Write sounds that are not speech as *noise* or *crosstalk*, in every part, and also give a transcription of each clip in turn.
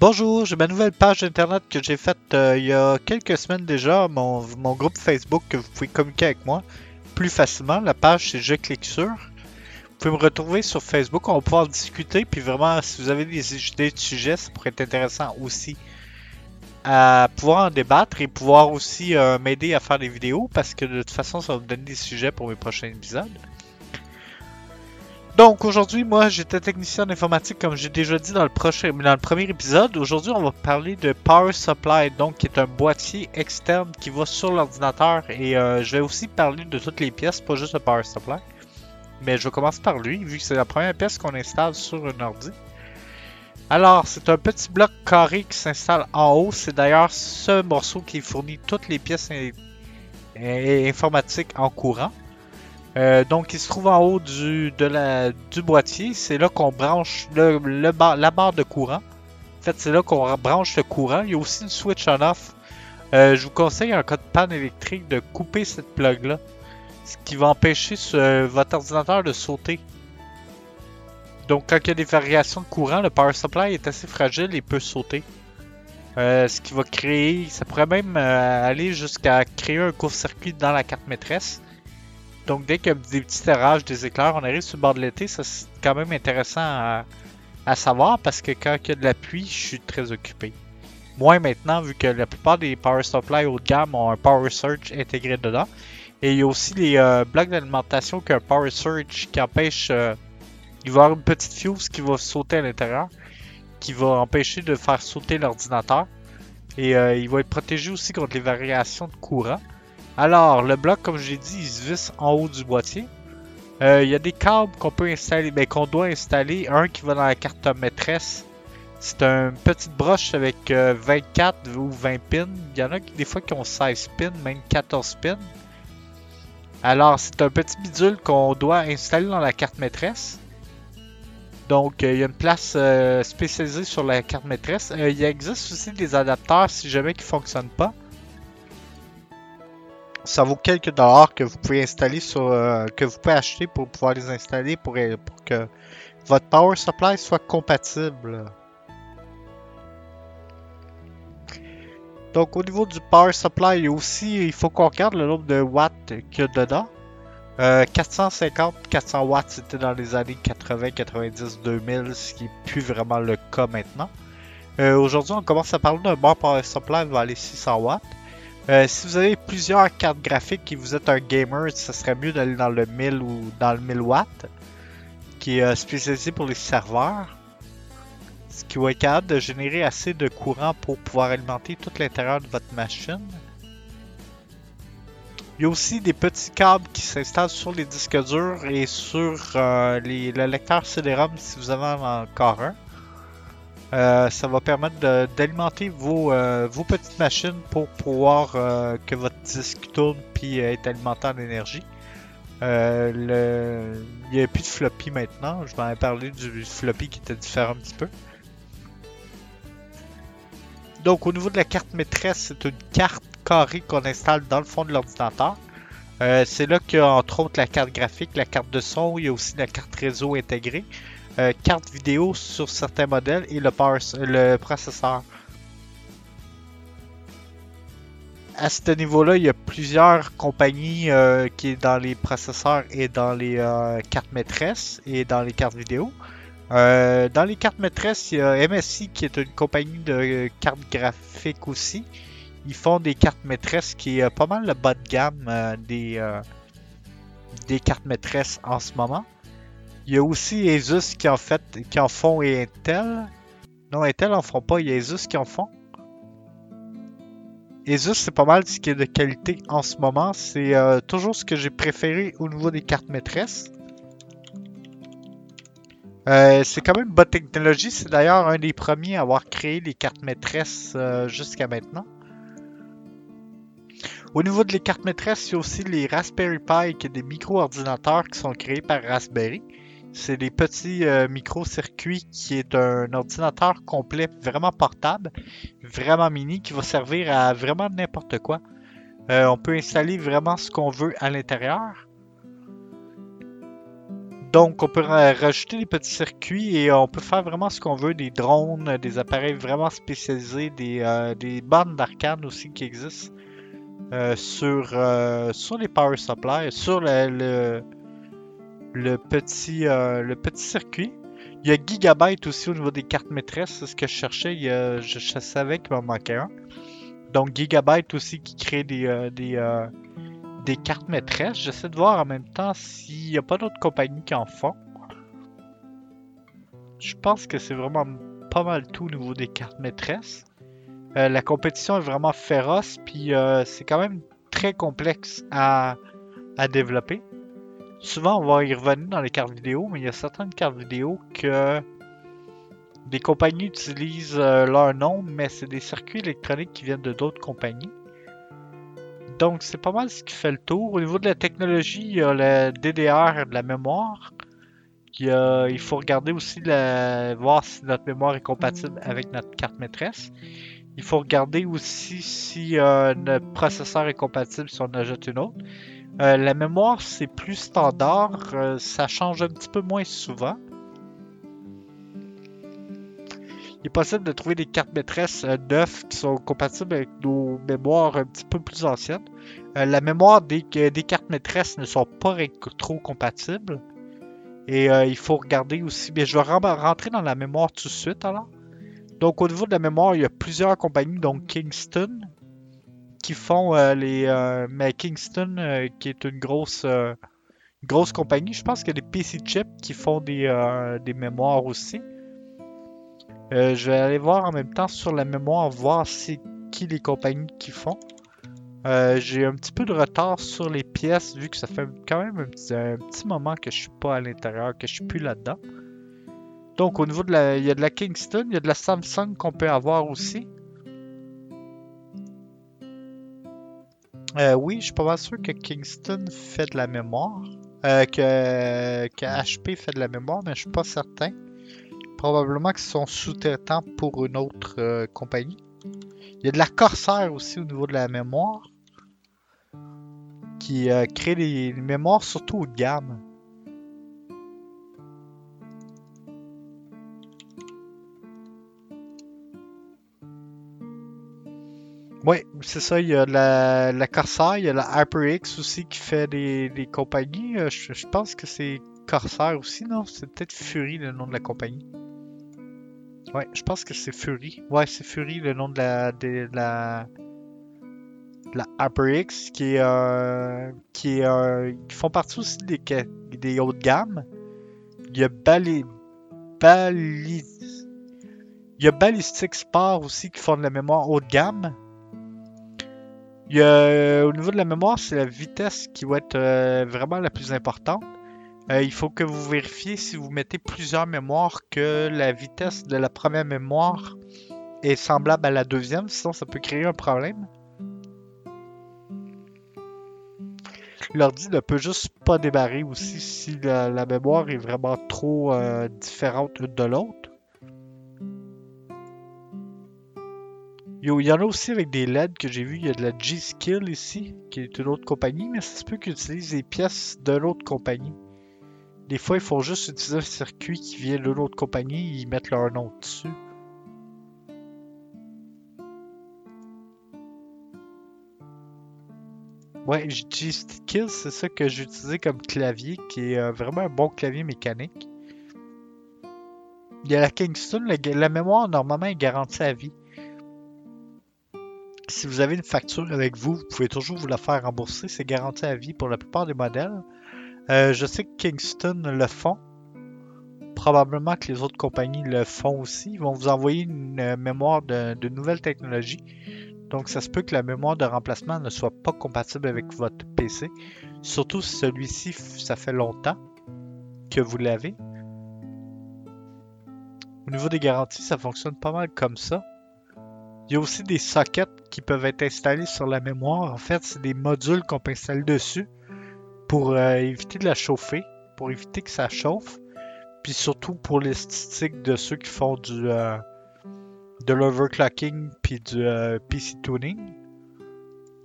Bonjour, j'ai ma nouvelle page internet que j'ai faite euh, il y a quelques semaines déjà, mon, groupe Facebook que vous pouvez communiquer avec moi plus facilement. La page c'est Je clique sur. Vous pouvez me retrouver sur Facebook, on va pouvoir discuter, puis vraiment si vous avez des idées de sujets, ça pourrait être intéressant aussi à pouvoir en débattre et pouvoir aussi euh, m'aider à faire des vidéos parce que de toute façon ça va me donner des sujets pour mes prochains épisodes. Donc aujourd'hui, moi j'étais technicien en informatique comme j'ai déjà dit dans le prochain dans le premier épisode. Aujourd'hui, on va parler de Power Supply, donc qui est un boîtier externe qui va sur l'ordinateur et euh, je vais aussi parler de toutes les pièces, pas juste le Power Supply. Mais je commence par lui, vu que c'est la première pièce qu'on installe sur un ordi. Alors, c'est un petit bloc carré qui s'installe en haut. C'est d'ailleurs ce morceau qui fournit toutes les pièces informatiques en courant. Euh, donc, il se trouve en haut du, boîtier. C'est là qu'on branche la barre de courant. En fait, c'est là qu'on branche le courant. Il y a aussi une switch on-off. Euh, je vous conseille en cas de panne électrique de couper cette plug-là. Ce qui va empêcher votre ordinateur de sauter. Donc, quand il y a des variations de courant, le power supply est assez fragile et peut sauter. Euh, ce qui va créer, ça pourrait même aller jusqu'à créer un court-circuit dans la carte maîtresse. Donc dès qu'il y a des petits orages, des éclairs, on arrive sur le bord de l'été, ça c'est quand même intéressant à, savoir parce que quand il y a de la pluie, je suis très occupé. Moins maintenant, vu que la plupart des power supply haut de gamme ont un power surge intégré dedans. Et il y a aussi les euh, blocs d'alimentation qui ont un power surge qui empêche. Euh, il va y avoir une petite fuse qui va sauter à l'intérieur, qui va empêcher de faire sauter l'ordinateur. Et euh, il va être protégé aussi contre les variations de courant. Alors, le bloc, comme j'ai dit, il se visse en haut du boîtier. Euh, il y a des câbles qu'on peut installer, mais ben, qu'on doit installer. Un qui va dans la carte maîtresse. C'est une petite broche avec 24 euh, ou 20 pins. Il y en a qui, des fois qui ont 16 pins, même 14 pins. Alors, c'est un petit bidule qu'on doit installer dans la carte maîtresse. Donc, euh, il y a une place spécialisée sur la carte maîtresse. il existe aussi des adapteurs si jamais qui ne fonctionnent pas ça vaut quelques dollars que vous pouvez installer sur euh, que vous pouvez acheter pour pouvoir les installer pour, pour que votre power supply soit compatible. Donc au niveau du power supply aussi, il faut qu'on regarde le nombre de watts qu'il y a dedans. 450, euh, 400 watts, c'était dans les années 80, 90, 2000, ce qui n'est plus vraiment le cas maintenant. Euh, aujourd'hui, on commence à parler d'un bon power supply va aller 600 watts. Euh, si vous avez plusieurs cartes graphiques et vous êtes un gamer, ce serait mieux d'aller dans le 1000 ou dans le 1000 watts, qui est euh, spécialisé pour les serveurs. Ce qui va être capable de générer assez de courant pour pouvoir alimenter tout l'intérieur de votre machine. Il y a aussi des petits câbles qui s'installent sur les disques durs et sur euh, le lecteur CD-ROM si vous avez encore un. Euh, ça va permettre d'alimenter vos, euh, vos, petites machines pour pouvoir euh, que votre disque tourne puis être alimenté en énergie. Il n'y a plus de floppy maintenant. Je vais en parler du floppy qui était différent un petit peu. Donc au niveau de la carte maîtresse, c'est une carte carrée qu'on installe dans le fond de l'ordinateur. c'est là qu'il y a entre autres la carte graphique, la carte de son, il y a aussi la carte réseau intégrée. Euh, carte vidéo sur certains modèles et le, le processeur. À ce niveau-là, il y a plusieurs compagnies euh, qui sont dans les processeurs et dans les euh, cartes maîtresses et dans les cartes vidéo. dans les cartes maîtresses, il y a MSI qui est une compagnie de cartes graphiques aussi. Ils font des cartes maîtresses qui est pas mal le bas de gamme des, des cartes maîtresses en ce moment. Il y a aussi Asus qui en fait, qui en font et Intel. Non, Intel en font pas, il y a Asus qui en font. Asus, c'est pas mal ce qui est de qualité en ce moment. C'est euh, toujours ce que j'ai préféré au niveau des cartes maîtresses. Euh, c'est quand même une bonne technologie. C'est d'ailleurs un des premiers à avoir créé les cartes maîtresses euh, jusqu'à maintenant. Au niveau des cartes maîtresses, il y a aussi les Raspberry Pi, qui sont des micro-ordinateurs qui sont créés par Raspberry. C'est des petits euh, micro-circuits qui est un ordinateur complet, vraiment portable, vraiment mini, qui va servir à vraiment n'importe quoi. Euh, on peut installer vraiment ce qu'on veut à l'intérieur. Donc, on peut rajouter des petits circuits et on peut faire vraiment ce qu'on veut, des drones, des appareils vraiment spécialisés, des, euh, des bandes d'arcade aussi qui existent sur, sur les power supplies, sur le, petit, le petit circuit. Il y a Gigabyte aussi au niveau des cartes maîtresses, c'est ce que je cherchais, je, savais qu'il m'en manquait un. Donc Gigabyte aussi qui crée des, des des cartes maîtresses. J'essaie de voir en même temps s'il n'y a pas d'autres compagnies qui en font. Je pense que c'est vraiment pas mal tout au niveau des cartes maîtresses. Euh, la compétition est vraiment féroce, puis euh, c'est quand même très complexe à, développer. Souvent, on va y revenir dans les cartes vidéo, mais il y a certaines cartes vidéo que des compagnies utilisent euh, leur nom, mais c'est des circuits électroniques qui viennent de d'autres compagnies. Donc, c'est pas mal ce qui fait le tour. Au niveau de la technologie, il y a le DDR de la mémoire. Il, faut regarder aussi, voir si notre mémoire est compatible avec notre carte maîtresse. Il faut regarder aussi si euh, notre processeur est compatible si on ajoute une autre. Euh, la mémoire, c'est plus standard. Euh, ça change un petit peu moins souvent. il est possible de trouver des cartes maîtresses euh, neuves qui sont compatibles avec nos mémoires un petit peu plus anciennes. Euh, la mémoire des, des, cartes maîtresses ne sont pas trop compatibles. Et il faut regarder aussi. Mais je vais rentrer dans la mémoire tout de suite alors. Donc au niveau de la mémoire, il y a plusieurs compagnies, donc Kingston, qui font les. mais Kingston, qui est une grosse, grosse compagnie. Je pense qu'il y a des PC chips qui font des, des mémoires aussi. Euh, je vais aller voir en même temps sur la mémoire, voir c'est qui les compagnies qui font. Euh, j'ai un petit peu de retard sur les pièces vu que ça fait quand même un petit, moment que je suis pas à l'intérieur, que je suis plus là-dedans. Donc au niveau de la. Il y a de la Kingston, il y a de la Samsung qu'on peut avoir aussi. Euh, oui, je suis pas mal sûr que Kingston fait de la mémoire. que, que HP fait de la mémoire, mais je suis pas certain. Probablement qu'ils sont sous-traitants pour une autre euh, compagnie. Il y a de la Corsair aussi au niveau de la mémoire. Qui euh, crée des mémoires surtout haut de gamme. Oui, c'est ça. Il y a la, la Corsair, il y a la HyperX aussi qui fait des, compagnies. Euh, je, pense que c'est Corsair aussi, non? C'est peut-être Fury le nom de la compagnie. Ouais, je pense que c'est Fury. Ouais, c'est Fury le nom de la de la la HyperX qui est euh, qui est euh, qui font partie aussi des des hautes gamme. Il y a Bali Bali il y a Ballistic Sport aussi qui font de la mémoire haut de gamme. A, au niveau de la mémoire, c'est la vitesse qui va être euh, vraiment la plus importante. Euh, il faut que vous vérifiez si vous mettez plusieurs mémoires que la vitesse de la première mémoire est semblable à la deuxième, sinon ça peut créer un problème. L'ordi ne peut juste pas démarrer aussi si la, mémoire est vraiment trop euh, différente de l'autre. Il y en a aussi avec des LED que j'ai vu. Il y a de la G-Skill ici, qui est une autre compagnie, mais ça se peut qu'ils utilisent des pièces de l'autre compagnie. Des fois, il faut juste utiliser un circuit qui vient d'une autre compagnie et ils mettent leur nom dessus. Ouais, G-Skills, c'est ça que j'ai utilisé comme clavier, qui est euh, vraiment un bon clavier mécanique. Il y a la Kingston, la, mémoire normalement est garantie à vie. Si vous avez une facture avec vous, vous pouvez toujours vous la faire rembourser, c'est garanti à vie pour la plupart des modèles. Euh, je sais que Kingston le font. Probablement que les autres compagnies le font aussi. Ils vont vous envoyer une euh, mémoire de, nouvelle technologie. Donc, ça se peut que la mémoire de remplacement ne soit pas compatible avec votre PC. Surtout si celui-ci, ça fait longtemps que vous l'avez. Au niveau des garanties, ça fonctionne pas mal comme ça. Il y a aussi des sockets qui peuvent être installés sur la mémoire. En fait, c'est des modules qu'on peut installer dessus pour euh, éviter de la chauffer, pour éviter que ça chauffe, puis surtout pour l'esthétique de ceux qui font du euh, de l'overclocking puis du euh, PC tuning.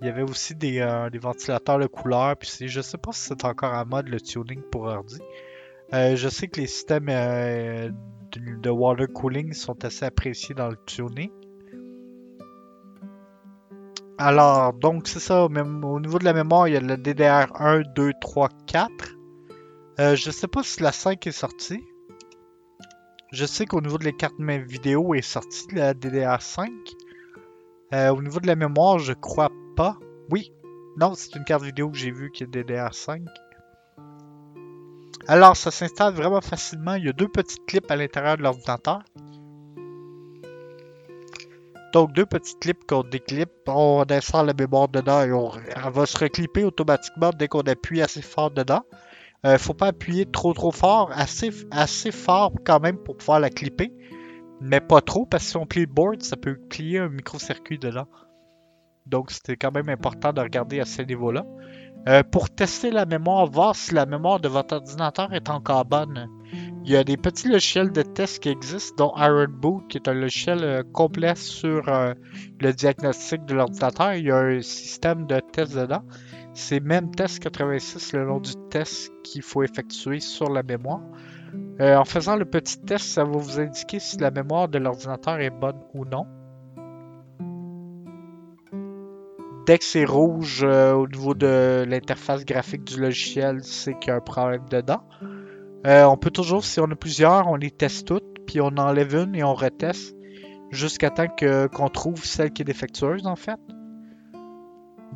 Il y avait aussi des, ventilateurs de couleur, puis je sais pas si c'est encore en mode le tuning pour ordi. Je sais que les systèmes de water cooling sont assez appréciés dans le tuning. Alors, donc c'est ça, au niveau de la mémoire, il y a le DDR1, 2, 3, 4. Euh, je sais pas si la 5 est sortie. Je sais qu'au niveau de les cartes vidéo est sortie la DDR5. Euh, au niveau de la mémoire, je crois pas. Oui. Non, c'est une carte vidéo que j'ai vue qui est DDR5. Alors, ça s'installe vraiment facilement. Il y a deux petites clips à l'intérieur de l'ordinateur. Donc, deux petites clips qu'on déclipe, on insère la mémoire dedans et on, elle va se reclipper automatiquement dès qu'on appuie assez fort dedans. Euh, faut pas appuyer trop trop fort, assez, assez fort quand même pour pouvoir la clipper, mais pas trop parce que si on plie le board, ça peut plier un micro-circuit dedans. Donc, c'était quand même important de regarder à ce niveau-là. Euh, pour tester la mémoire, voir si la mémoire de votre ordinateur est encore bonne. Il y a des petits logiciels de test qui existent, dont Iron Boot, qui est un logiciel euh, complet sur euh, le diagnostic de l'ordinateur. Il y a un système de test dedans. C'est même test 86 le nom du test qu'il faut effectuer sur la mémoire. en faisant le petit test, ça va vous indiquer si la mémoire de l'ordinateur est bonne ou non. Dès que c'est rouge euh, au niveau de l'interface graphique du logiciel, c'est qu'il y a un problème dedans. Euh, on peut toujours, si on a plusieurs, on les teste toutes, puis on enlève une et on reteste jusqu'à temps qu'on trouve celle qui est défectueuse en fait.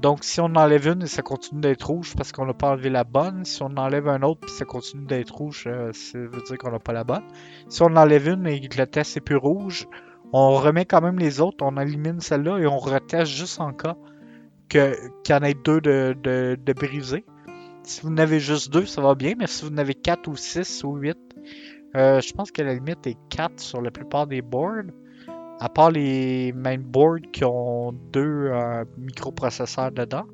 Donc si on enlève une et ça continue d'être rouge parce qu'on n'a pas enlevé la bonne, si on enlève un autre et ça continue d'être rouge, euh, ça veut dire qu'on n'a pas la bonne. Si on enlève une et que le test est plus rouge, on remet quand même les autres, on élimine celle-là et on reteste juste en cas qu'il y en ait deux de, de, brisés. Si vous en avez juste deux, ça va bien, mais si vous en avez quatre ou six ou huit, euh, je pense que la limite est 4 sur la plupart des boards. À part les mainboards qui ont deux euh, microprocesseurs dedans.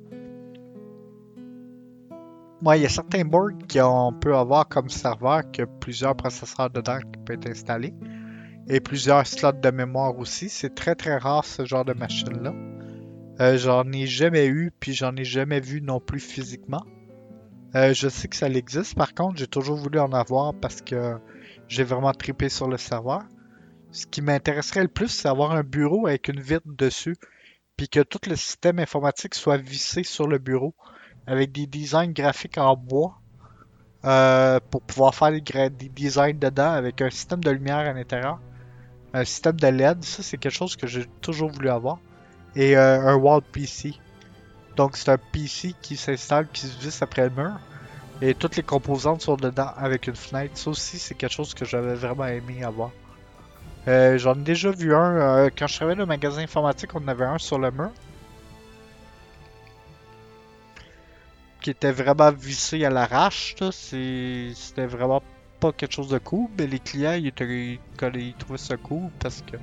Moi, il y a certains boards qu'on peut avoir comme serveur qui a plusieurs processeurs dedans qui peuvent être installés. Et plusieurs slots de mémoire aussi. C'est très très rare ce genre de machine-là. Euh, j'en ai jamais eu, puis j'en ai jamais vu non plus physiquement. Euh, je sais que ça existe, par contre, j'ai toujours voulu en avoir parce que j'ai vraiment tripé sur le serveur. Ce qui m'intéresserait le plus, c'est avoir un bureau avec une vitre dessus, puis que tout le système informatique soit vissé sur le bureau, avec des designs graphiques en bois, euh, pour pouvoir faire des, des, designs dedans, avec un système de lumière à l'intérieur, un système de LED. Ça, c'est quelque chose que j'ai toujours voulu avoir et euh, un wall PC. Donc c'est un PC qui s'installe, qui se visse après le mur. Et toutes les composantes sont dedans avec une fenêtre. Ça aussi, c'est quelque chose que j'avais vraiment aimé avoir. Euh, j'en ai déjà vu un. Euh, quand je travaillais dans le magasin informatique, on en avait un sur le mur. Qui était vraiment vissé à l'arrache. C'était vraiment pas quelque chose de cool. Mais les clients, ils, ils trouvaient ça cool parce que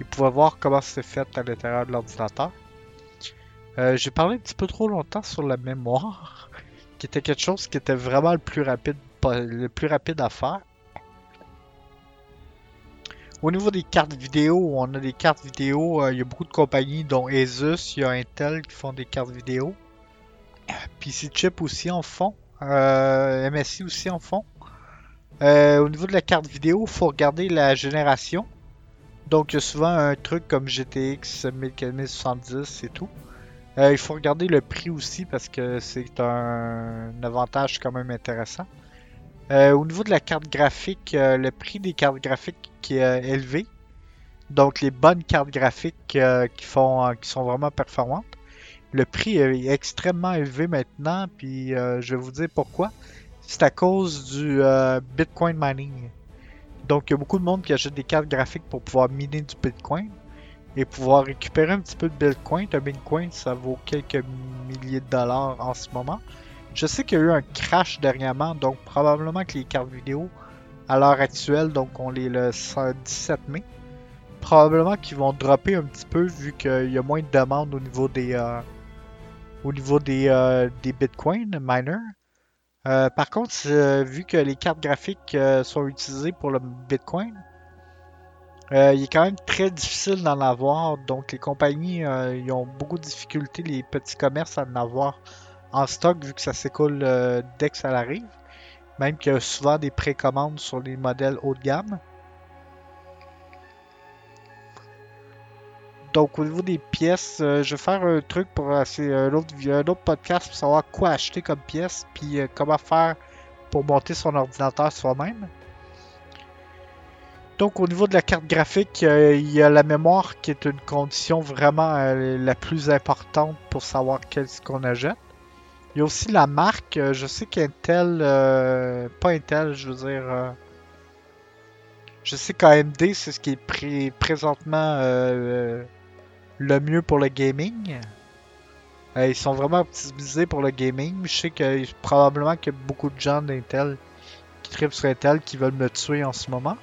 il pouvait voir comment c'est fait à l'intérieur de l'ordinateur. Euh, j'ai parlé un petit peu trop longtemps sur la mémoire, qui était quelque chose qui était vraiment le plus rapide, le plus rapide à faire. Au niveau des cartes vidéo, on a des cartes vidéo, euh, il y a beaucoup de compagnies dont Asus, il y a Intel qui font des cartes vidéo. PC Chip aussi en font. Euh, MSI aussi en font. au niveau de la carte vidéo, il faut regarder la génération. Donc, il y a souvent un truc comme GTX 1070 et tout. Euh, il faut regarder le prix aussi parce que c'est un, avantage quand même intéressant. Euh, au niveau de la carte graphique, euh, le prix des cartes graphiques qui est élevé. Donc les bonnes cartes graphiques qui qui sont vraiment performantes. Le prix est extrêmement élevé maintenant, puis je vais vous dire pourquoi. C'est à cause du Bitcoin mining. Donc, il y a beaucoup de monde qui achète des cartes graphiques pour pouvoir miner du Bitcoin et pouvoir récupérer un petit peu de Bitcoin. Un Bitcoin, ça vaut quelques milliers de dollars en ce moment. Je sais qu'il y a eu un crash dernièrement, donc probablement que les cartes vidéo, à l'heure actuelle, donc on est le 17 mai, probablement qu'ils vont dropper un petit peu vu qu'il y a moins de demandes au niveau des, euh, au niveau des, euh, des Bitcoin miners. Euh, par contre, vu que les cartes graphiques sont utilisées pour le Bitcoin, il est quand même très difficile d'en avoir. Donc les compagnies ils ont beaucoup de difficultés, les petits commerces à en avoir en stock vu que ça s'écoule dès que ça arrive. Même qu'il y a souvent des précommandes sur les modèles haut de gamme. Donc au niveau des pièces, euh, je vais faire un truc pour euh, un autre, un autre podcast pour savoir quoi acheter comme pièce, puis euh, comment faire pour monter son ordinateur soi-même. Donc au niveau de la carte graphique, il y a la mémoire qui est une condition vraiment la plus importante pour savoir qu'est-ce qu'on achète. Il y a aussi la marque. je sais qu'Intel, pas Intel, je veux dire. je sais qu'AMD, c'est ce qui est présentement le mieux pour le gaming. Euh, ils sont vraiment optimisés pour le gaming. Je sais que probablement qu'il y a beaucoup de gens d'Intel qui tripent sur Intel qui veulent me tuer en ce moment.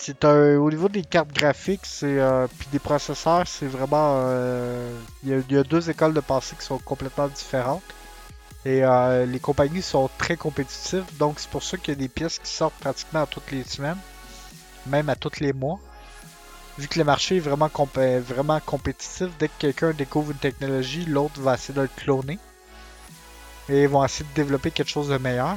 C'est au niveau des cartes graphiques, c'est euh, puis des processeurs, c'est vraiment euh, il y, a deux écoles de pensée qui sont complètement différentes. Et les compagnies sont très compétitives, donc c'est pour ça qu'il y a des pièces qui sortent pratiquement toutes les semaines même à tous les mois. Vu que le marché est vraiment, vraiment compétitif, dès que quelqu'un découvre une technologie, l'autre va essayer de le cloner. Et ils vont essayer de développer quelque chose de meilleur.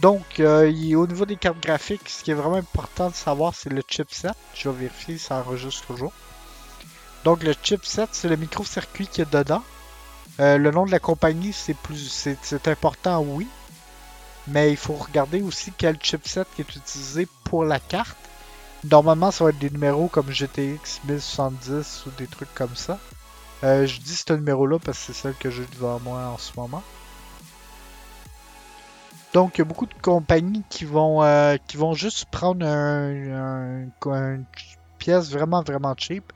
Donc, euh, au niveau des cartes graphiques, ce qui est vraiment important de savoir, c'est le chipset. Je vais vérifier si ça enregistre toujours. Donc, le chipset, c'est le micro-circuit qui est dedans. Euh, le nom de la compagnie, c'est plus, important, oui. Mais il faut regarder aussi quel chipset qui est utilisé pour la carte. Normalement, ça va être des numéros comme GTX 1070 ou des trucs comme ça. Euh, je dis ce numéro-là parce que c'est celle que j'ai devant moi en ce moment. Donc, il y a beaucoup de compagnies qui vont, euh, qui vont juste prendre un, une pièce vraiment, vraiment cheap.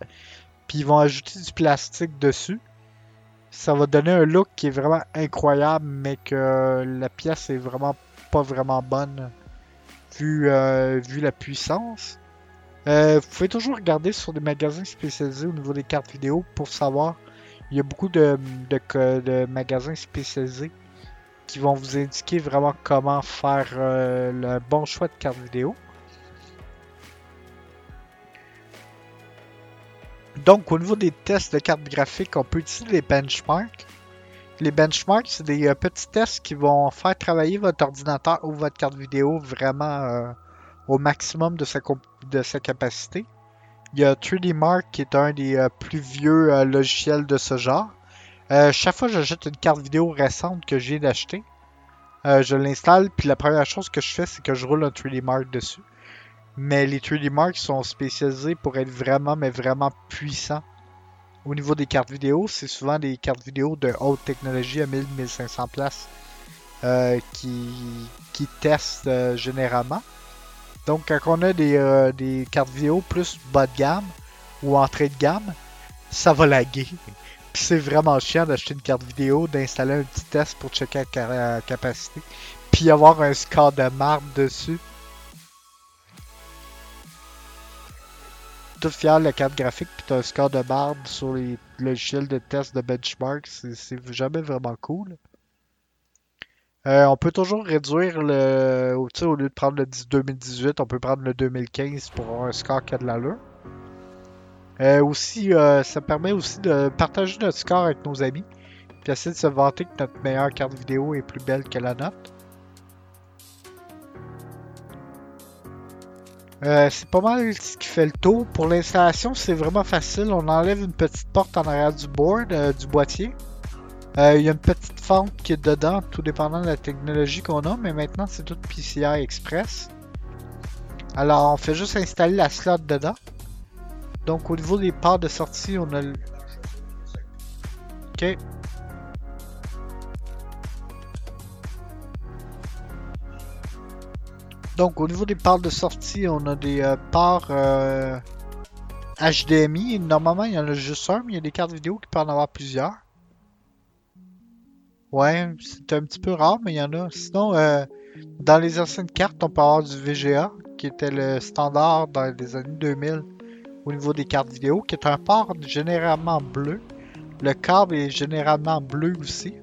Puis ils vont ajouter du plastique dessus. Ça va donner un look qui est vraiment incroyable, mais que la pièce est vraiment pas vraiment bonne vu, euh, vu la puissance. Euh, vous pouvez toujours regarder sur des magasins spécialisés au niveau des cartes vidéo pour savoir. Il y a beaucoup de, de, magasins spécialisés qui vont vous indiquer vraiment comment faire euh, le bon choix de carte vidéo. Donc, au niveau des tests de cartes graphiques, on peut utiliser les benchmarks. Les benchmarks, c'est des euh, petits tests qui vont faire travailler votre ordinateur ou votre carte vidéo vraiment euh, au maximum de sa, de sa capacité. Il y a 3D Mark qui est un des plus vieux logiciels de ce genre. Chaque fois que j'achète une carte vidéo récente que j'ai d'acheter, je l'installe, puis la première chose que je fais, c'est que je roule un 3D Mark dessus. Mais les 3D Mark sont spécialisés pour être vraiment, mais vraiment puissants au niveau des cartes vidéo, c'est souvent des cartes vidéo de haute technologie à 1000-1500 places euh, qui, qui testent euh, généralement. Donc, quand on a euh, des, cartes vidéo plus bas de gamme ou entrée de gamme, ça va laguer. Puis c'est vraiment chiant d'acheter une carte vidéo, d'installer un petit test pour checker la capacité, puis avoir un score de marbre dessus. tout fier la carte graphique, puis t'as un score de barbe sur les logiciels de test de benchmark, c'est jamais vraiment cool. Euh, on peut toujours réduire le. Au lieu de prendre le 2018, on peut prendre le 2015 pour avoir un score qui a de l'allure. Euh, aussi, euh, ça permet aussi de partager notre score avec nos amis. Puis essayer de se vanter que notre meilleure carte vidéo est plus belle que la nôtre. Euh, c'est pas mal ce qui fait le tour. Pour l'installation, c'est vraiment facile. On enlève une petite porte en arrière du board, du boîtier. Il y a une petite fente qui est dedans, tout dépendant de la technologie qu'on a, mais maintenant c'est tout PCI Express. Alors on fait juste installer la slot dedans. Donc au niveau des ports de sortie, on a. Ok. Donc, au niveau des ports de sortie, on a des euh, ports HDMI. Euh, Normalement, il y en a juste un, mais il y a des cartes vidéo qui peuvent en avoir plusieurs. Ouais, c'est un petit peu rare, mais il y en a. Sinon, euh, dans les anciennes cartes, on peut avoir du VGA, qui était le standard dans les années 2000 au niveau des cartes vidéo, qui est un port généralement bleu. Le câble est généralement bleu aussi.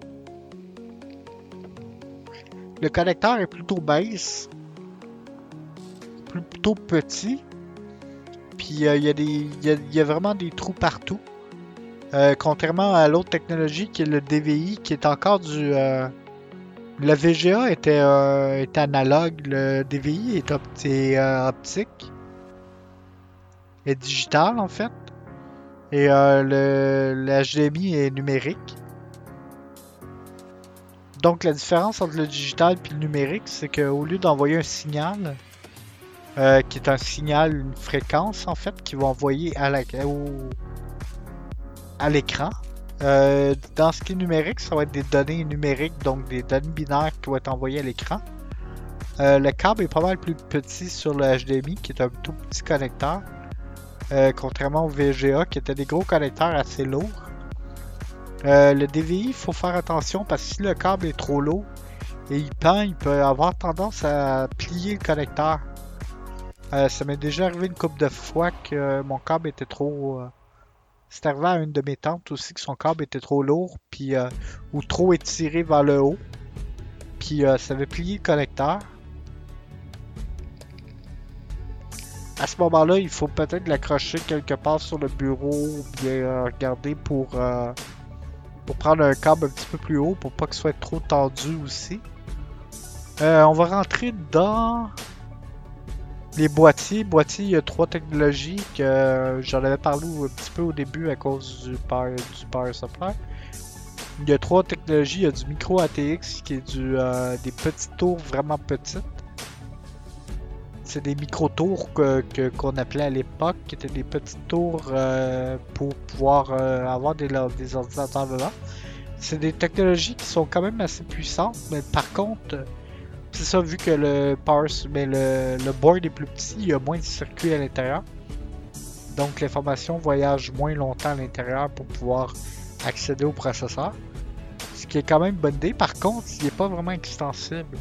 Le connecteur est plutôt basse plutôt petit. Puis euh, il y, a vraiment des trous partout. Euh, contrairement à l'autre technologie qui est le DVI, qui est encore du. Euh, le VGA était, était analogue, le DVI est, optique. Et digital en fait. Et le, le HDMI est numérique. Donc la différence entre le digital et le numérique, c'est qu'au lieu d'envoyer un signal, qui est un signal, une fréquence en fait, qui va envoyer à à l'écran. Euh, dans ce qui est numérique, ça va être des données numériques, donc des données binaires qui vont être envoyées à l'écran. Euh, le câble est pas mal plus petit sur le HDMI, qui est un tout petit connecteur, euh, contrairement au VGA, qui était des gros connecteurs assez lourds. le DVI, il faut faire attention parce que si le câble est trop lourd et il pend, il peut avoir tendance à plier le connecteur. ça m'est déjà arrivé une couple de fois que mon câble était trop c'est arrivé à une de mes tantes aussi que son câble était trop lourd euh, ou trop étiré vers le haut. Puis euh, ça avait plié le connecteur. À ce moment-là, il faut peut-être l'accrocher quelque part sur le bureau ou bien euh, regarder pour, pour prendre un câble un petit peu plus haut pour pas qu'il soit trop tendu aussi. on va rentrer dans les boîtiers, boîtiers, il y a trois technologies que j'en avais parlé un petit peu au début à cause du power, du supply. Il y a trois technologies, il y a du micro ATX qui est du, euh, des petits tours vraiment petites. C'est des micro-tours qu'on que, appelait à l'époque, qui étaient des petits tours euh, pour pouvoir euh, avoir des, des ordinateurs dedans. C'est des technologies qui sont quand même assez puissantes, mais par contre, c'est ça, vu que le power, mais le, le board est plus petit, il y a moins de circuits à l'intérieur. Donc l'information voyage moins longtemps à l'intérieur pour pouvoir accéder au processeur. Ce qui est quand même une bonne idée. Par contre, il n'est pas vraiment extensible.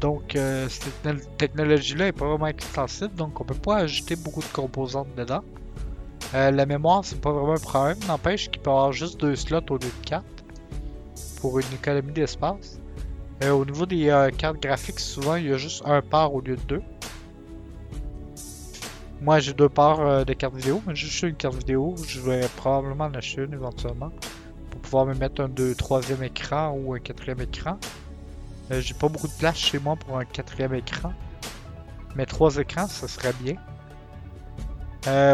Donc euh, cette technologie-là n'est pas vraiment extensible, donc on peut pas ajouter beaucoup de composantes dedans. Euh, la mémoire, c'est pas vraiment un problème. N'empêche qu'il peut avoir juste deux slots au lieu de 4 pour une économie d'espace. Euh, au niveau des cartes graphiques, souvent il y a juste un par au lieu de deux. Moi j'ai deux parts de cartes vidéo, mais juste une carte vidéo, je vais probablement en acheter une éventuellement. Pour pouvoir me mettre un de troisième écran ou un quatrième écran. J'ai pas beaucoup de place chez moi pour un quatrième écran. Mais trois écrans, ça serait bien.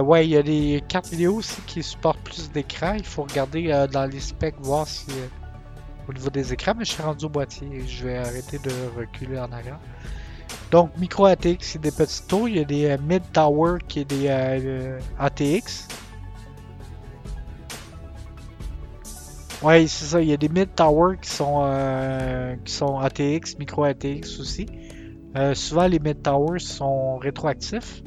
ouais, il y a des cartes vidéo aussi qui supportent plus d'écrans. Il faut regarder dans les specs, voir si au niveau des écrans, mais je suis rendu au boîtier. Je vais arrêter de reculer en arrière. Donc, micro ATX, c'est des petits tours. Il y a des euh, mid tower qui est des euh, ATX. Ouais, c'est ça. Il y a des mid tower qui sont, euh, qui sont ATX, micro ATX aussi. souvent, les mid towers sont rétroactifs.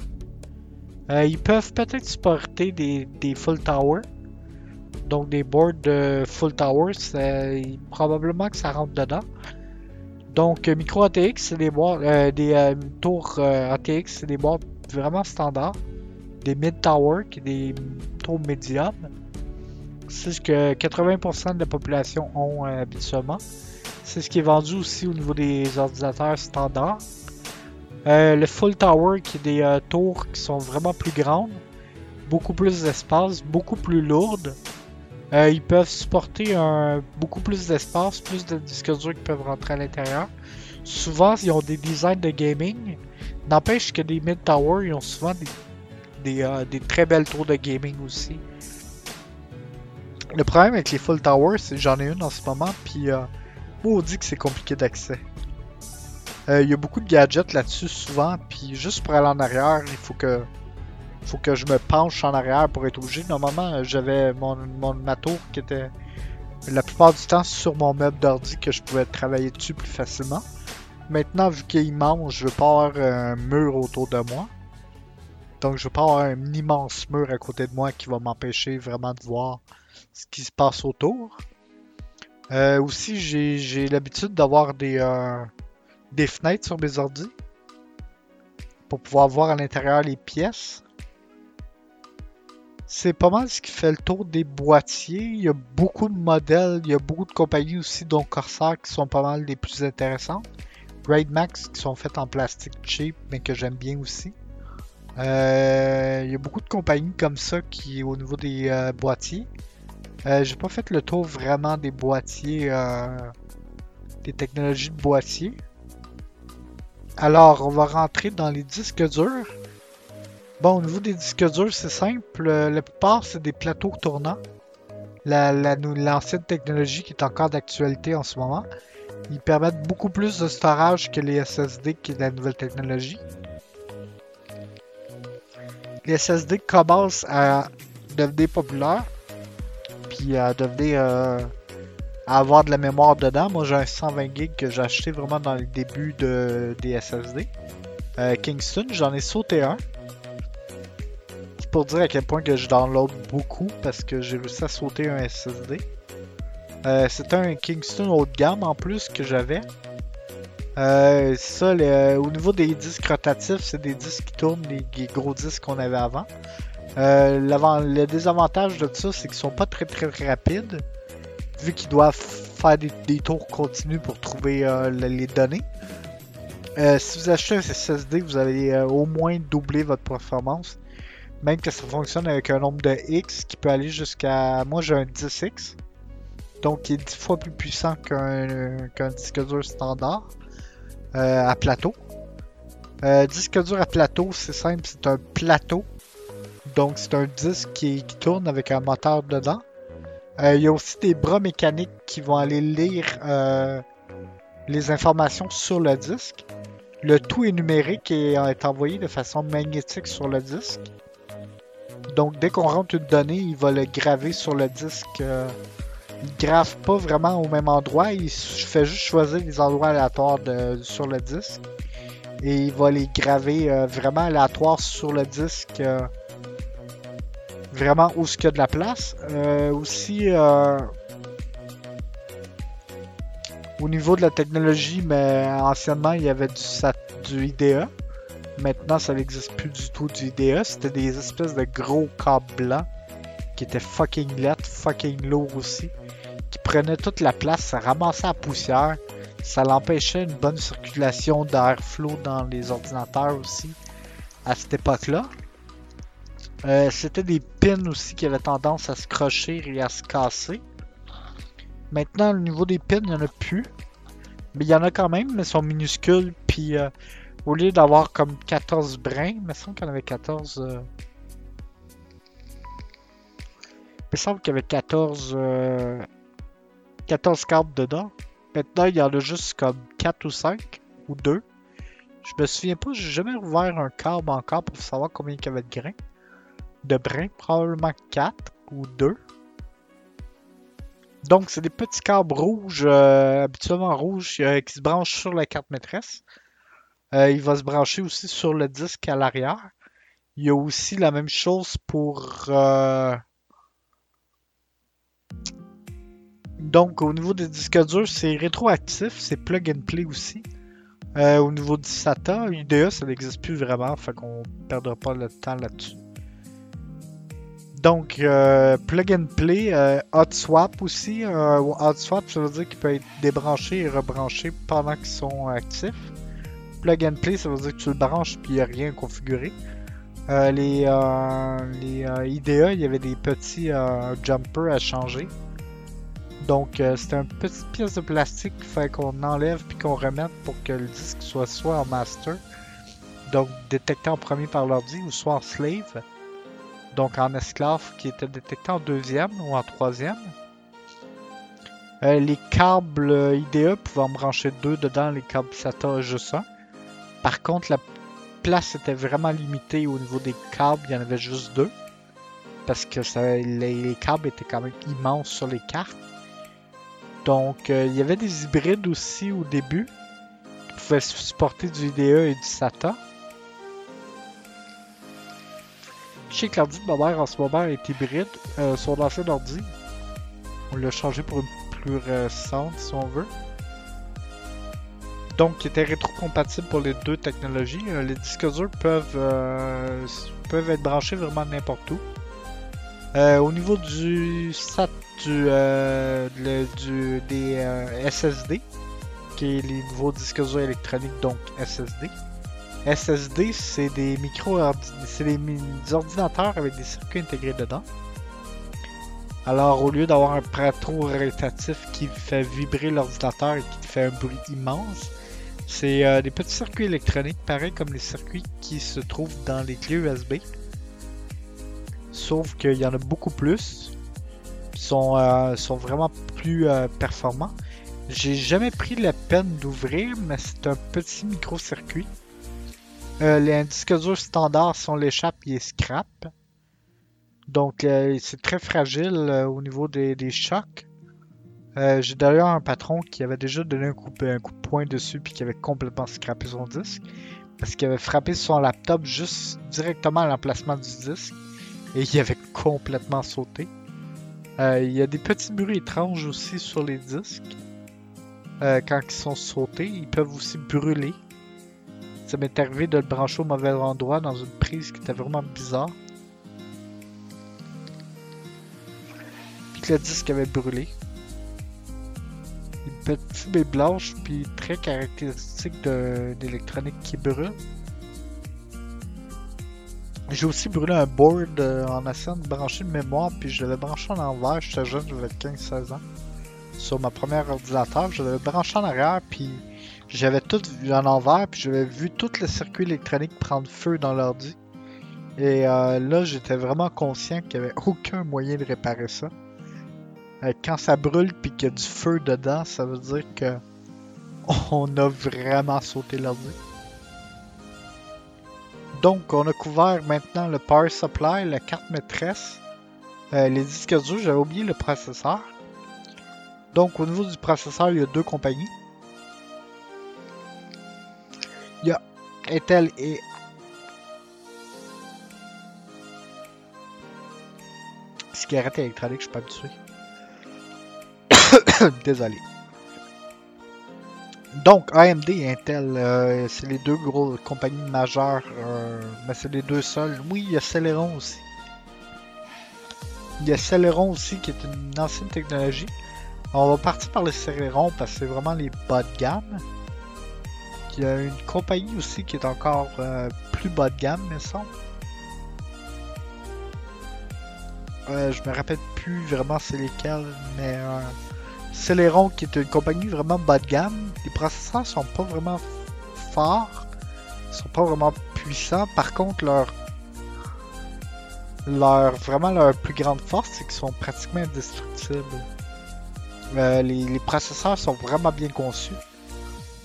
ils peuvent peut-être supporter des, des full tower donc des boards de full tower, c'est probablement que ça rentre dedans. Donc micro ATX, c'est des boards, euh, des euh, tours euh, ATX, c'est des boards vraiment standards. Des mid tower, qui des tours médiums. C'est ce que 80% de la population ont habituellement. C'est ce qui est vendu aussi au niveau des ordinateurs standards. le full tower, qui est des tours qui sont vraiment plus grandes, beaucoup plus d'espace, beaucoup plus lourdes. Euh, ils peuvent supporter beaucoup plus d'espace, plus de disques durs qui peuvent rentrer à l'intérieur. Souvent, ils ont des designs de gaming. N'empêche que des mid-tower, ils ont souvent euh, des, très belles tours de gaming aussi. Le problème avec les full towers, c'est j'en ai une en ce moment, puis euh, on dit que c'est compliqué d'accès. Euh, il y a beaucoup de gadgets là-dessus souvent, puis juste pour aller en arrière, il faut que faut que je me penche en arrière pour être obligé. Normalement, j'avais mon, mon ma tour qui était la plupart du temps sur mon meuble d'ordi que je pouvais travailler dessus plus facilement. Maintenant, vu qu'il mange, je veux pas avoir un mur autour de moi. Donc, je veux pas avoir un immense mur à côté de moi qui va m'empêcher vraiment de voir ce qui se passe autour. Euh, aussi, j'ai l'habitude d'avoir des, euh, des fenêtres sur mes ordi pour pouvoir voir à l'intérieur les pièces. C'est pas mal ce qui fait le tour des boîtiers. Il y a beaucoup de modèles, il y a beaucoup de compagnies aussi, dont Corsair, qui sont pas mal les plus intéressantes. Raid Max, qui sont faites en plastique cheap, mais que j'aime bien aussi. Euh, Il y a beaucoup de compagnies comme ça qui, au niveau des boîtiers, euh, j'ai pas fait le tour vraiment des boîtiers, euh, des technologies de boîtier. Alors, on va rentrer dans les disques durs. Bon, au niveau des disques durs, c'est simple. euh, La plupart, c'est des plateaux tournants. La- la- L'ancienne technologie qui est encore d'actualité en ce moment. Ils permettent beaucoup plus de storage que les SSD qui est la nouvelle technologie. Les SSD commencent à devenir populaires. Puis à devenir. euh, à avoir de la mémoire dedans. Moi, j'ai un 120 GB que j'ai acheté vraiment dans le début de, des SSD. Euh, Kingston, j'en ai sauté un. C'est pour dire à quel point que je download beaucoup parce que j'ai réussi à sauter un SSD. Euh, C'était un Kingston haut de gamme en plus que j'avais. Euh, ça, au niveau des disques rotatifs, c'est des disques qui tournent, les gros disques qu'on avait avant. Euh, le désavantage de ça, c'est qu'ils sont pas très très rapides, vu qu'ils doivent faire des, des tours continus pour trouver euh, le- les données. Euh, si vous achetez un SSD, vous allez au moins doubler votre performance. Même que ça fonctionne avec un nombre de X qui peut aller jusqu'à. Moi j'ai un 10X. Donc qui est 10 fois plus puissant qu'un disque dur standard à plateau. Disque dur à plateau, c'est simple, c'est un plateau. Donc c'est un disque qui, tourne avec un moteur dedans. Euh, Il y a aussi des bras mécaniques qui vont aller lire euh, les informations sur le disque. Le tout est numérique et est envoyé de façon magnétique sur le disque. Donc dès qu'on rentre une donnée, il va le graver sur le disque. euh, il grave pas vraiment au même endroit, il fait juste choisir des endroits aléatoires sur le disque. Et il va les graver vraiment aléatoires sur le disque. Vraiment où ce qu'il y a de la place. Euh, aussi, euh, au niveau de la technologie, mais anciennement, il y avait du, du IDE. Maintenant, ça n'existe plus du tout du IDE. C'était des espèces de gros câbles blancs qui étaient fucking lettres, fucking lourds aussi, qui prenaient toute la place, ça ramassait la poussière, ça l'empêchait une bonne circulation d'airflow dans les ordinateurs aussi à cette époque-là. Euh, C'était des pins aussi qui avaient tendance à se crocher et à se casser. Maintenant, au niveau des pins, il n'y en a plus. Mais il y en a quand même, mais ils sont minuscules. Puis euh, au lieu d'avoir comme 14 brins, il me semble qu'il y en avait 14. euh, Il me semble qu'il y avait 14, euh, 14 câbles dedans. Maintenant, il y en a juste comme 4 ou 5 ou 2. Je me souviens pas, j'ai jamais ouvert un câble encore pour savoir combien il y avait de grains. De brins, probablement 4 ou 2. Donc, c'est des petits câbles rouges, euh, habituellement rouges, euh, qui se branchent sur la carte maîtresse. Euh, il va se brancher aussi sur le disque à l'arrière. Il y a aussi la même chose pour. Donc, au niveau des disques durs, c'est rétroactif, c'est plug and play aussi. Au niveau du SATA, IDE, ça n'existe plus vraiment, fait qu'on perdra pas le temps là-dessus. Donc, euh, plug and play, euh, hot swap aussi. Euh, hot swap, ça veut dire qu'il peut être débranché et rebranché pendant qu'ils sont actifs. Plug and play, ça veut dire que tu le branches puis il n'y a rien configuré. Les les IDE, il y avait des petits jumpers à changer. Donc, c'était une petite pièce de plastique qu'il fallait qu'on enlève puis qu'on remette pour que le disque soit soit en master, donc détecté en premier par l'ordi, ou soit en slave, donc en esclave qui était détecté en deuxième ou en troisième. Euh, les câbles IDE pouvaient en brancher deux dedans, les câbles SATA juste un. Par contre, la place était vraiment limitée au niveau des câbles, il y en avait juste deux. Parce que les câbles étaient quand même immenses sur les cartes. Donc, euh, il y avait des hybrides aussi au début qui pouvaient supporter du IDE et du SATA. Que l'ordi de en ce moment est hybride. Euh, son ancien ordi, on l'a changé pour une plus récente si on veut. Donc, qui était rétro-compatible pour les deux technologies. Euh, les disques durs peuvent, euh, peuvent être branchés vraiment n'importe où. Euh, au niveau du SAT, du, des SSD, qui est les nouveaux disques électroniques, donc SSD, SSD, c'est des micro c'est des, ordinateurs avec des circuits intégrés dedans. Alors, au lieu d'avoir un prato rotatif qui fait vibrer l'ordinateur et qui fait un bruit immense, c'est euh, des petits circuits électroniques, pareil comme les circuits qui se trouvent dans les clés USB. Sauf qu'il y en a beaucoup plus. Sont, euh, sont vraiment plus euh, performants. J'ai jamais pris la peine d'ouvrir, mais c'est un petit micro-circuit. Les disques durs standards sont l'échappe et scrap. Donc c'est très fragile au niveau des chocs. Euh, j'ai d'ailleurs un patron qui avait déjà donné un coup, un coup de poing dessus puis qui avait complètement scrappé son disque. Parce qu'il avait frappé son laptop juste directement à l'emplacement du disque. Et il avait complètement sauté. Euh, il y a des petits bruits étranges aussi sur les disques. Euh, quand ils sont sautés, ils peuvent aussi brûler. Ça m'est arrivé de le brancher au mauvais endroit dans une prise qui était vraiment bizarre. Puis que le disque avait brûlé petite baie blanche, puis très caractéristique d'électronique qui brûle. J'ai aussi brûlé un board euh, en essayant de brancher une mémoire, puis je l'avais branché en envers. J'étais jeune, j'avais 15-16 ans. Sur ma première ordinateur, je l'avais branché en arrière, puis j'avais tout vu en envers, puis j'avais vu tout le circuit électronique prendre feu dans l'ordi. Et euh, là, j'étais vraiment conscient qu'il n'y avait aucun moyen de réparer ça. Euh, quand ça brûle puis qu'il y a du feu dedans, ça veut dire que *laughs* on a vraiment sauté l'ordi. Donc, on a couvert maintenant le power supply, la carte maîtresse, euh, les disques durs, j'avais oublié le processeur. Donc, au niveau du processeur, il y a deux compagnies. Intel et cigarette électronique, je suis pas habitué. *coughs* Désolé. Donc, AMD et Intel, euh, c'est les deux grosses compagnies majeures, euh, mais c'est les deux seuls. Oui, il y a Celeron aussi. Il y a Celeron aussi, qui est une ancienne technologie. On va partir par le Celeron parce que c'est vraiment les bas de gamme. Il y a une compagnie aussi qui est encore euh, plus bas de gamme, me semble. je me rappelle plus vraiment c'est lesquels, mais Celeron, qui est une compagnie vraiment bas de gamme, les processeurs sont pas vraiment forts, sont pas vraiment puissants. Par contre, leur leur vraiment leur plus grande force, c'est qu'ils sont pratiquement indestructibles. Euh, les, processeurs sont vraiment bien conçus.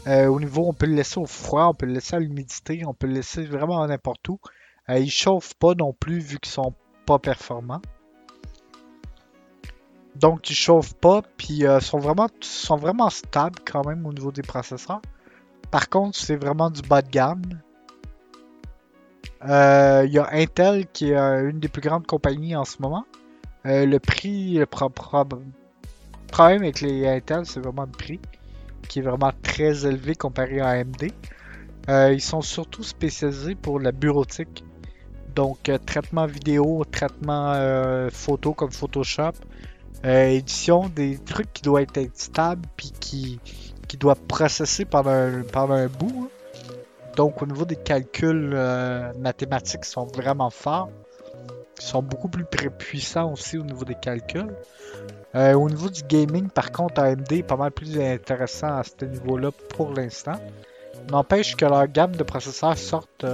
Euh, au niveau, on peut le laisser au froid, on peut le laisser à l'humidité, on peut le laisser vraiment n'importe où. Euh, ils chauffent pas non plus vu qu'ils sont pas performants. Donc ils chauffent pas, puis euh, sont vraiment vraiment stables quand même au niveau des processeurs. Par contre, c'est vraiment du bas de gamme. Euh, il y a Intel qui est une des plus grandes compagnies en ce moment. le prix, le problème avec les Intel, c'est vraiment le prix qui est vraiment très élevé comparé à AMD. ils sont surtout spécialisés pour la bureautique. Donc, traitement vidéo, traitement photo comme Photoshop, euh, édition, des trucs qui doivent être stables puis qui, qui doivent processer pendant un, un bout. Hein. Donc au niveau des calculs euh, mathématiques, ils sont vraiment forts. Ils sont beaucoup plus puissants aussi au niveau des calculs. Euh, au niveau du gaming, par contre, AMD est pas mal plus intéressant à ce niveau-là pour l'instant. N'empêche que leur gamme de processeurs sortent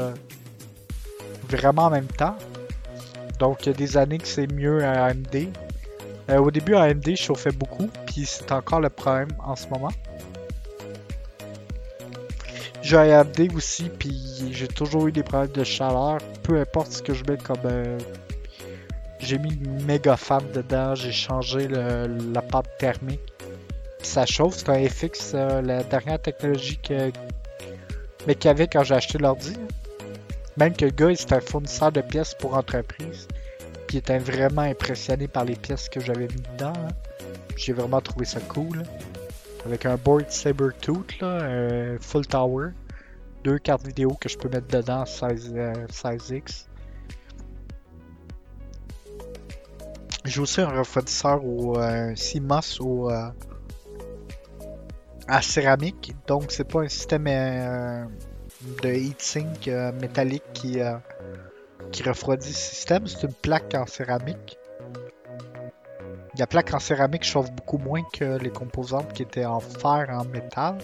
vraiment en même temps. Donc il y a des années que c'est mieux à AMD, euh, au début, AMD chauffait beaucoup, puis c'est encore le problème en ce moment. J'ai AMD aussi, puis j'ai toujours eu des problèmes de chaleur. Peu importe ce que je mets comme. Euh, j'ai mis une méga fan dedans, j'ai changé la pâte thermique. Puis ça chauffe, c'est un FX, euh, la dernière technologie que. Mais qu'il y avait quand j'ai acheté l'ordi. Même que le gars, c'est un fournisseur de pièces pour entreprise qui était vraiment impressionné par les pièces que j'avais mis dedans. J'ai vraiment trouvé ça cool. Avec un board Sabertooth, là, un full tower, deux cartes vidéo que je peux mettre dedans, 16, x euh, J'ai aussi un refroidisseur au euh, CMOS au, euh, à céramique, donc c'est pas un système de heatsink euh, métallique qui, euh, qui refroidit le système. C'est une plaque en céramique. La plaque en céramique chauffe beaucoup moins que les composantes qui étaient en fer en métal.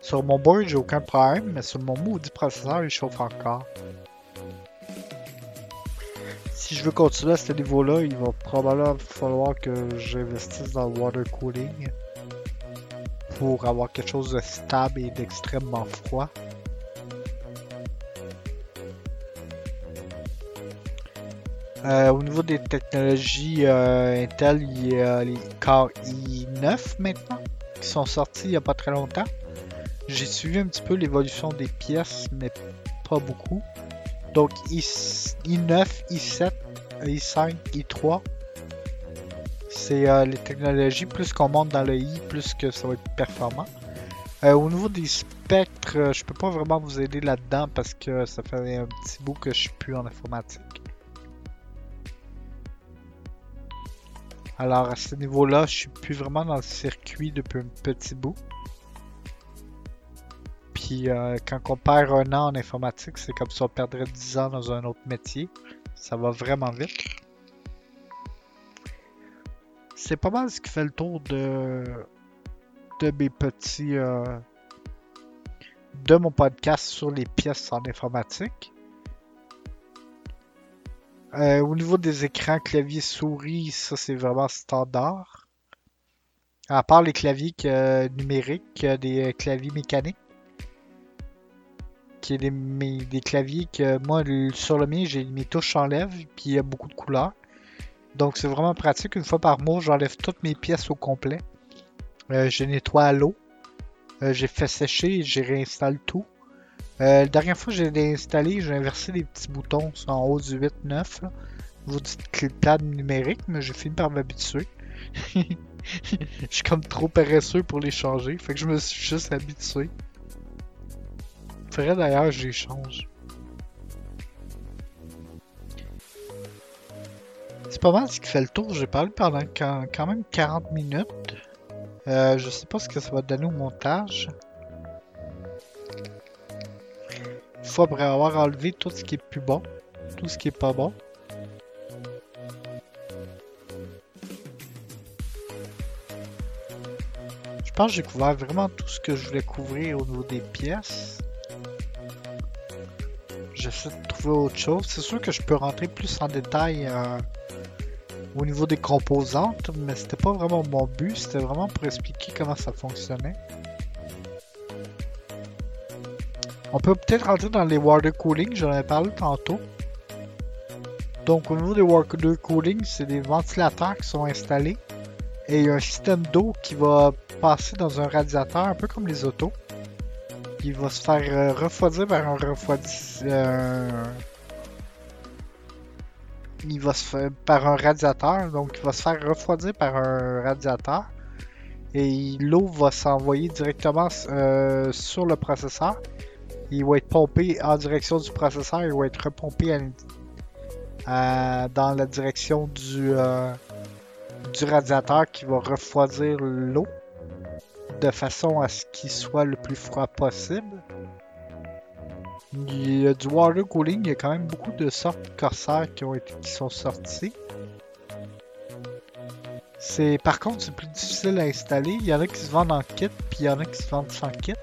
Sur mon board, j'ai aucun problème, mais sur mon maudit processeur, il chauffe encore. Si je veux continuer à ce niveau-là, il va probablement falloir que j'investisse dans le water cooling pour avoir quelque chose de stable et d'extrêmement froid. Euh, au niveau des technologies euh, Intel, il y a les Core i9 maintenant qui sont sortis il n'y a pas très longtemps. J'ai suivi un petit peu l'évolution des pièces, mais pas beaucoup. Donc I, i9, i7, i5, i3. C'est euh, les technologies, plus qu'on monte dans le i, plus que ça va être performant. au niveau des spectres, je peux pas vraiment vous aider là-dedans parce que ça fait un petit bout que je suis plus en informatique. Alors à ce niveau-là, je suis plus vraiment dans le circuit depuis un petit bout. Puis euh, quand on perd un an en informatique, c'est comme si on perdrait 10 ans dans un autre métier. Ça va vraiment vite. C'est pas mal ce qui fait le tour de, mes petits... Euh, de mon podcast sur les pièces en informatique. Euh, au niveau des écrans clavier souris, ça c'est vraiment standard. À part les claviers numériques, des claviers mécaniques. Est des, des claviers que moi sur le mien j'ai mes touches s'enlèvent puis il y a beaucoup de couleurs. Donc c'est vraiment pratique. Une fois par mois, j'enlève toutes mes pièces au complet. Euh, je nettoie à l'eau. Euh, j'ai fait sécher et j'ai réinstalle tout. Euh, la dernière fois que j'ai installé, j'ai inversé les petits boutons en haut du 8-9. Vous dites clipad numérique, mais j'ai fini par m'habituer. *laughs* je suis comme trop paresseux pour les changer, fait que je me suis juste habitué. Faudrait d'ailleurs change. C'est pas mal ce qui fait le tour. J'ai parlé pendant quand même 40 minutes. Euh, je sais pas ce que ça va donner au montage. fois après avoir enlevé tout ce qui est plus bon, tout ce qui est pas bon. Je pense que j'ai couvert vraiment tout ce que je voulais couvrir au niveau des pièces. J'essaie de trouver autre chose. C'est sûr que je peux rentrer plus en détail euh, au niveau des composantes, mais c'était pas vraiment mon but. C'était vraiment pour expliquer comment ça fonctionnait. On peut peut-être rentrer dans les water cooling, j'en ai parlé tantôt. Donc au niveau des water cooling, c'est des ventilateurs qui sont installés et il y a un système d'eau qui va passer dans un radiateur, un peu comme les autos. Il va se faire euh, refroidir par un refroidisseur. Euh, il va se faire par un radiateur, donc il va se faire refroidir par un radiateur et l'eau va s'envoyer directement euh, sur le processeur il va être pompé en direction du processeur, il va être repompé dans la direction du, du radiateur qui va refroidir l'eau de façon à ce qu'il soit le plus froid possible. Il y a du water cooling, il y a quand même beaucoup de sortes Corsair qui, ont qui sont sorties. C'est, par contre, c'est plus difficile à installer. Il y en a qui se vendent en kit, puis il y en a qui se vendent sans kit.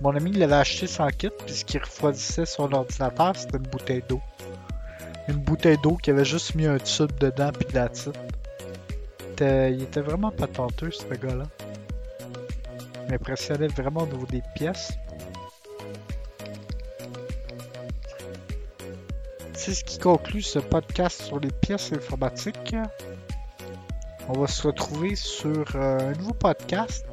Mon ami l'avait acheté sans kit, puis ce qui refroidissait son ordinateur, c'était une bouteille d'eau. Une bouteille d'eau qui avait juste mis un tube dedans, puis de la titre. Il était vraiment pas tenteux, ce gars-là. M'impressionnait vraiment au niveau des pièces. C'est ce qui conclut ce podcast sur les pièces informatiques. On va se retrouver sur euh, un nouveau podcast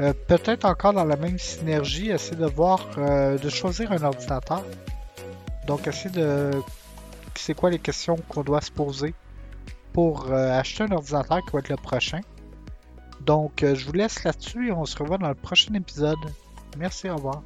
euh, peut-être encore dans la même synergie, essayer de voir, euh, de choisir un ordinateur. Donc, essayer de. C'est quoi les questions qu'on doit se poser pour acheter un ordinateur qui va être le prochain. Donc, je vous laisse là-dessus et on se revoit dans le prochain épisode. Merci, au revoir.